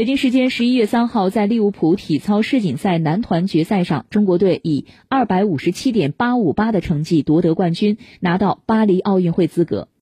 北京时间十一月三号在利物浦体操世锦赛男团决赛上中国队以二百五十七点八五八的成绩夺得冠军拿到巴黎奥运会资格。